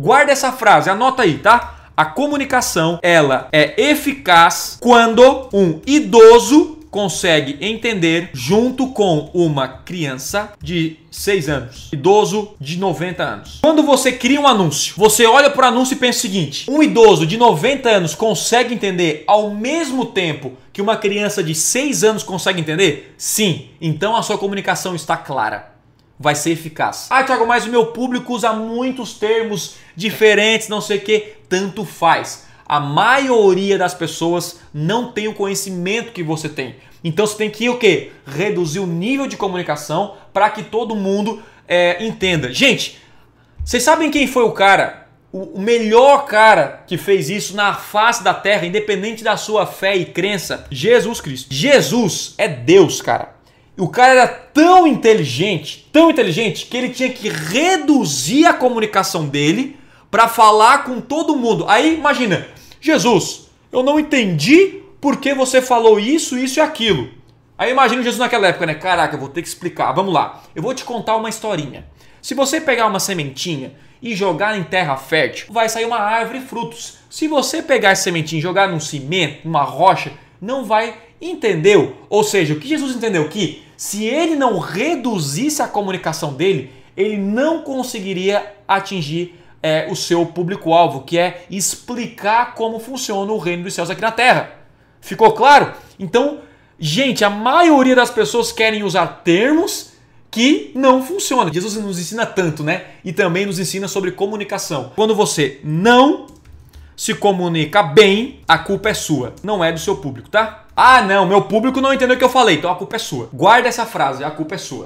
Guarda essa frase, anota aí, tá? A comunicação, ela é eficaz quando um idoso consegue entender junto com uma criança de 6 anos, idoso de 90 anos. Quando você cria um anúncio, você olha para o anúncio e pensa o seguinte: um idoso de 90 anos consegue entender ao mesmo tempo que uma criança de 6 anos consegue entender? Sim, então a sua comunicação está clara. Vai ser eficaz. Ah, Thiago, mas o meu público usa muitos termos diferentes, não sei o que. Tanto faz a maioria das pessoas não tem o conhecimento que você tem. Então você tem que o quê? Reduzir o nível de comunicação para que todo mundo é, entenda. Gente, vocês sabem quem foi o cara, o melhor cara que fez isso na face da terra, independente da sua fé e crença? Jesus Cristo. Jesus é Deus, cara. O cara era tão inteligente, tão inteligente, que ele tinha que reduzir a comunicação dele para falar com todo mundo. Aí imagina, Jesus, eu não entendi por que você falou isso, isso e aquilo. Aí imagina Jesus naquela época, né? Caraca, eu vou ter que explicar. Vamos lá. Eu vou te contar uma historinha. Se você pegar uma sementinha e jogar em terra fértil, vai sair uma árvore e frutos. Se você pegar essa sementinha e jogar num cimento, numa rocha, não vai entendeu? Ou seja, o que Jesus entendeu que se ele não reduzisse a comunicação dele, ele não conseguiria atingir é, o seu público-alvo, que é explicar como funciona o reino dos céus aqui na Terra. Ficou claro? Então, gente, a maioria das pessoas querem usar termos que não funcionam. Jesus nos ensina tanto, né? E também nos ensina sobre comunicação. Quando você não se comunica bem, a culpa é sua, não é do seu público, tá? Ah, não, meu público não entendeu o que eu falei, então a culpa é sua. Guarda essa frase, a culpa é sua.